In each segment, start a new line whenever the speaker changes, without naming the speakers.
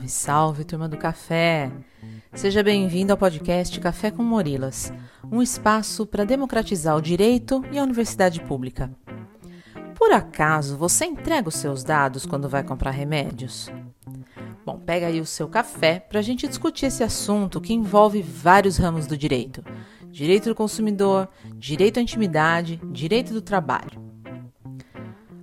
Salve, salve, turma do café! Seja bem-vindo ao podcast Café com Morilas, um espaço para democratizar o direito e a universidade pública. Por acaso você entrega os seus dados quando vai comprar remédios? Bom, pega aí o seu café para a gente discutir esse assunto que envolve vários ramos do direito: direito do consumidor, direito à intimidade, direito do trabalho.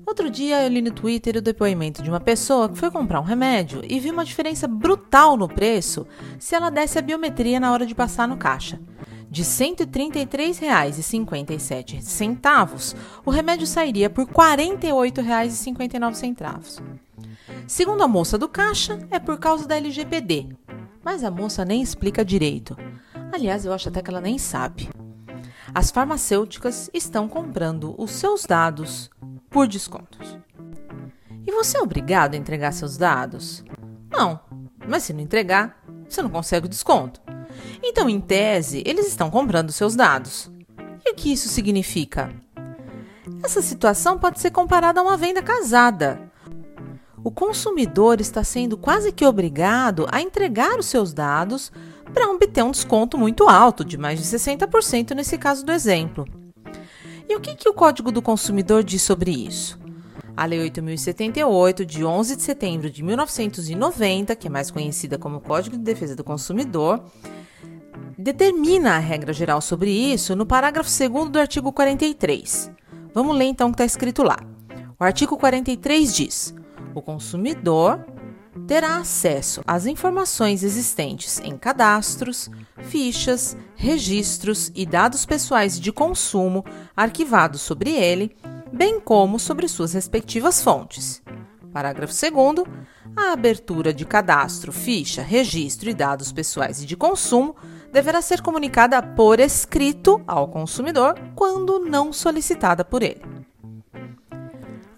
Outro dia eu li no Twitter o depoimento de uma pessoa que foi comprar um remédio e viu uma diferença brutal no preço se ela desse a biometria na hora de passar no caixa. De R$ 133,57, o remédio sairia por R$ 48,59. Segundo a moça do caixa, é por causa da LGPD. Mas a moça nem explica direito. Aliás, eu acho até que ela nem sabe. As farmacêuticas estão comprando os seus dados por descontos. E você é obrigado a entregar seus dados? Não, mas se não entregar, você não consegue o desconto. Então, em tese, eles estão comprando seus dados. E o que isso significa? Essa situação pode ser comparada a uma venda casada. O consumidor está sendo quase que obrigado a entregar os seus dados para obter um desconto muito alto, de mais de 60% nesse caso do exemplo. E o que, que o Código do Consumidor diz sobre isso? A Lei 8.078, de 11 de setembro de 1990, que é mais conhecida como Código de Defesa do Consumidor, determina a regra geral sobre isso no parágrafo 2 do artigo 43. Vamos ler então o que está escrito lá. O artigo 43 diz: o consumidor terá acesso às informações existentes em cadastros, fichas, registros e dados pessoais de consumo arquivados sobre ele, bem como sobre suas respectivas fontes. Parágrafo 2. A abertura de cadastro, ficha, registro e dados pessoais de consumo deverá ser comunicada por escrito ao consumidor quando não solicitada por ele.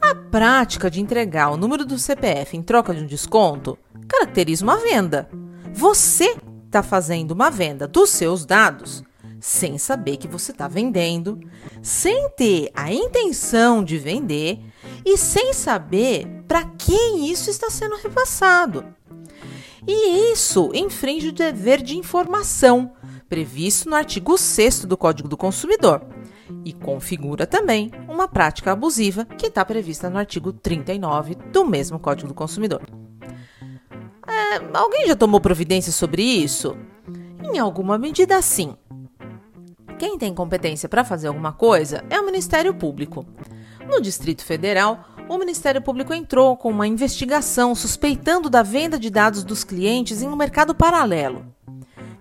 A prática de entregar o número do CPF em troca de um desconto caracteriza uma venda. Você está fazendo uma venda dos seus dados sem saber que você está vendendo, sem ter a intenção de vender e sem saber para quem isso está sendo repassado. E isso infringe o dever de informação previsto no artigo 6 do Código do Consumidor e configura também uma prática abusiva que está prevista no artigo 39 do mesmo Código do Consumidor. É, alguém já tomou providência sobre isso? Em alguma medida, sim. Quem tem competência para fazer alguma coisa é o Ministério Público. No Distrito Federal, o Ministério Público entrou com uma investigação suspeitando da venda de dados dos clientes em um mercado paralelo.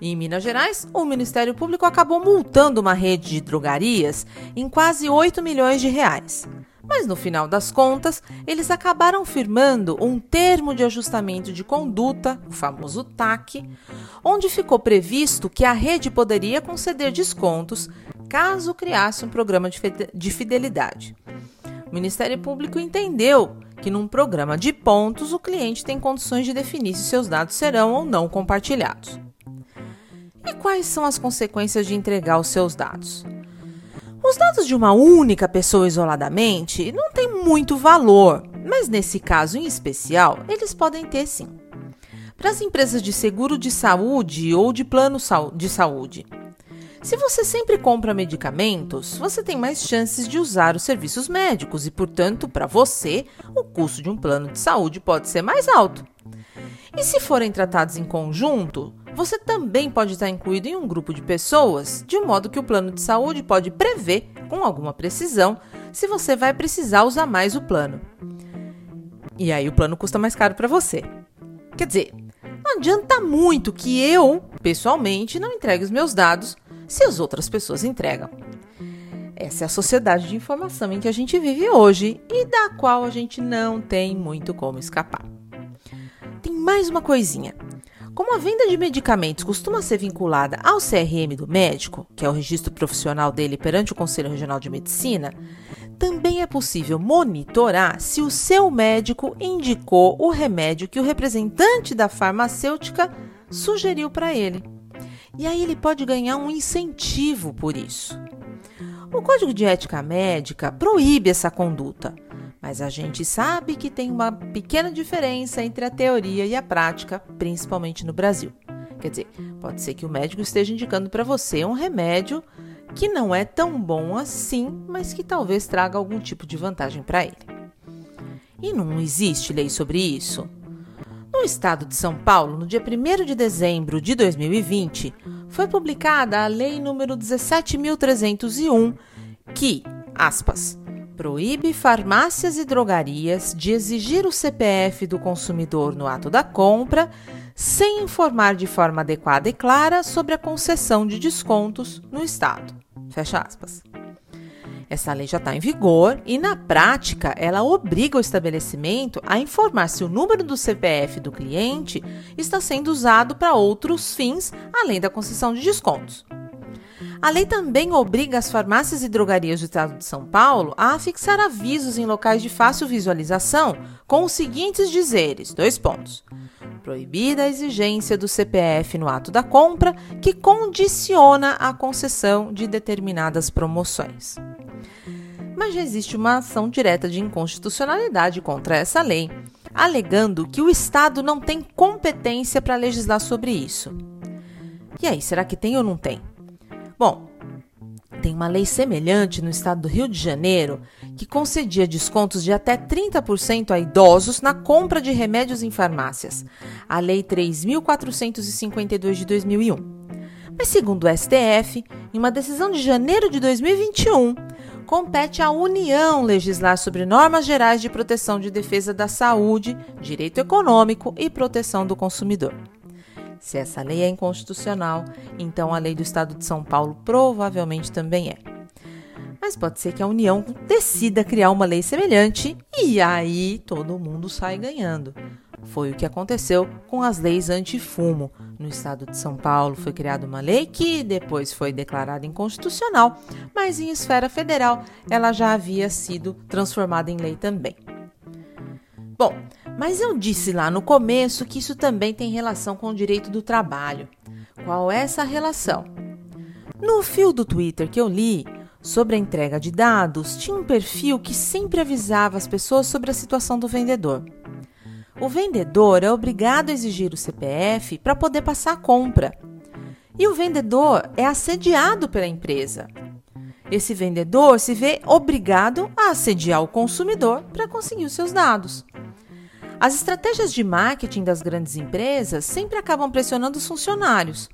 Em Minas Gerais, o Ministério Público acabou multando uma rede de drogarias em quase 8 milhões de reais. Mas no final das contas, eles acabaram firmando um termo de ajustamento de conduta, o famoso TAC, onde ficou previsto que a rede poderia conceder descontos caso criasse um programa de fidelidade. O Ministério Público entendeu que num programa de pontos o cliente tem condições de definir se seus dados serão ou não compartilhados. E quais são as consequências de entregar os seus dados? Os dados de uma única pessoa isoladamente não têm muito valor, mas nesse caso em especial, eles podem ter sim. Para as empresas de seguro de saúde ou de plano de saúde. Se você sempre compra medicamentos, você tem mais chances de usar os serviços médicos e, portanto, para você, o custo de um plano de saúde pode ser mais alto. E se forem tratados em conjunto, você também pode estar incluído em um grupo de pessoas, de modo que o plano de saúde pode prever, com alguma precisão, se você vai precisar usar mais o plano. E aí o plano custa mais caro para você. Quer dizer, não adianta muito que eu, pessoalmente, não entregue os meus dados se as outras pessoas entregam. Essa é a sociedade de informação em que a gente vive hoje e da qual a gente não tem muito como escapar. Tem mais uma coisinha. Como a venda de medicamentos costuma ser vinculada ao CRM do médico, que é o registro profissional dele perante o Conselho Regional de Medicina, também é possível monitorar se o seu médico indicou o remédio que o representante da farmacêutica sugeriu para ele. E aí ele pode ganhar um incentivo por isso. O Código de Ética Médica proíbe essa conduta, Mas a gente sabe que tem uma pequena diferença entre a teoria e a prática, principalmente no Brasil. Quer dizer, pode ser que o médico esteja indicando para você um remédio que não é tão bom assim, mas que talvez traga algum tipo de vantagem para ele. E não existe lei sobre isso. No estado de São Paulo, no dia 1 de dezembro de 2020, foi publicada a Lei número 17.301, que, aspas, proíbe farmácias e drogarias de exigir o CPF do consumidor no ato da compra, sem informar de forma adequada e clara sobre a concessão de descontos no Estado. Fecha aspas. Essa lei já está em vigor e, na prática, ela obriga o estabelecimento a informar se o número do CPF do cliente está sendo usado para outros fins além da concessão de descontos. A lei também obriga as farmácias e drogarias do Estado de São Paulo a afixar avisos em locais de fácil visualização com os seguintes dizeres: dois pontos. Proibida a exigência do CPF no ato da compra, que condiciona a concessão de determinadas promoções mas já existe uma ação direta de inconstitucionalidade contra essa lei, alegando que o Estado não tem competência para legislar sobre isso. E aí, será que tem ou não tem? Bom, tem uma lei semelhante no estado do Rio de Janeiro que concedia descontos de até 30% a idosos na compra de remédios em farmácias, a Lei 3.452 de 2001. Mas, segundo o STF, em uma decisão de janeiro de 2021, compete à União legislar sobre normas gerais de proteção de defesa da saúde, direito econômico e proteção do consumidor. Se essa lei é inconstitucional, então a lei do Estado de São Paulo provavelmente também é. Mas pode ser que a União decida criar uma lei semelhante e aí todo mundo sai ganhando. Foi o que aconteceu com as leis anti-fumo. No estado de São Paulo foi criada uma lei que depois foi declarada inconstitucional, mas em esfera federal ela já havia sido transformada em lei também. Bom, mas eu disse lá no começo que isso também tem relação com o direito do trabalho. Qual é essa relação? No fio do Twitter que eu li sobre a entrega de dados, tinha um perfil que sempre avisava as pessoas sobre a situação do vendedor. O vendedor é obrigado a exigir o CPF para poder passar a compra. E o vendedor é assediado pela empresa. Esse vendedor se vê obrigado a assediar o consumidor para conseguir os seus dados. As estratégias de marketing das grandes empresas sempre acabam pressionando os funcionários.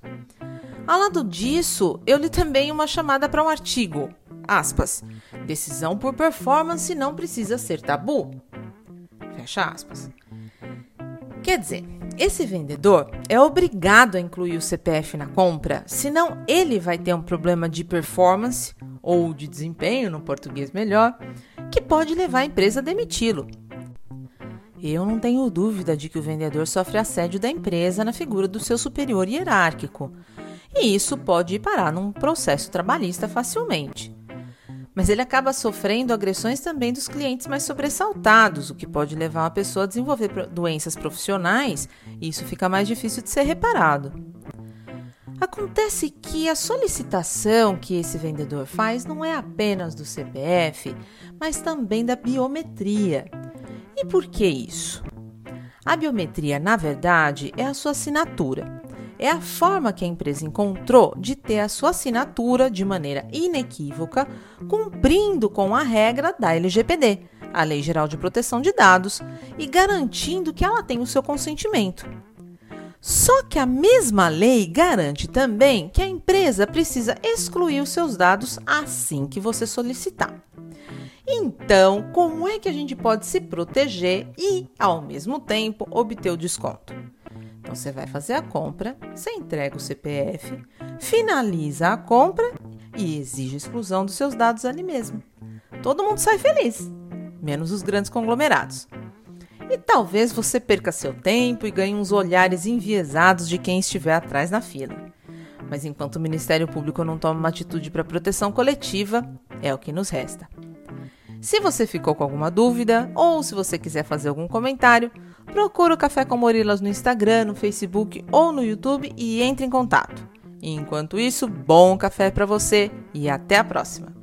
Ao lado disso, eu li também uma chamada para um artigo. Aspas. Decisão por performance não precisa ser tabu. Fecha aspas. Quer dizer, esse vendedor é obrigado a incluir o CPF na compra, senão ele vai ter um problema de performance ou de desempenho, no português melhor, que pode levar a empresa a demiti-lo. Eu não tenho dúvida de que o vendedor sofre assédio da empresa na figura do seu superior hierárquico, e isso pode parar num processo trabalhista facilmente mas ele acaba sofrendo agressões também dos clientes mais sobressaltados, o que pode levar uma pessoa a desenvolver doenças profissionais e isso fica mais difícil de ser reparado. Acontece que a solicitação que esse vendedor faz não é apenas do CPF, mas também da biometria. E por que isso? A biometria, na verdade, é a sua assinatura é a forma que a empresa encontrou de ter a sua assinatura de maneira inequívoca, cumprindo com a regra da LGPD, a Lei Geral de Proteção de Dados, e garantindo que ela tem o seu consentimento. Só que a mesma lei garante também que a empresa precisa excluir os seus dados assim que você solicitar. Então, como é que a gente pode se proteger e, ao mesmo tempo, obter o desconto? Então você vai fazer a compra, você entrega o CPF, finaliza a compra e exige a exclusão dos seus dados ali mesmo. Todo mundo sai feliz, menos os grandes conglomerados. E talvez você perca seu tempo e ganhe uns olhares enviesados de quem estiver atrás na fila. Mas enquanto o Ministério Público não toma uma atitude para proteção coletiva, é o que nos resta. Se você ficou com alguma dúvida ou se você quiser fazer algum comentário, procure o Café com Morilas no Instagram, no Facebook ou no YouTube e entre em contato. Enquanto isso, bom café para você e até a próxima!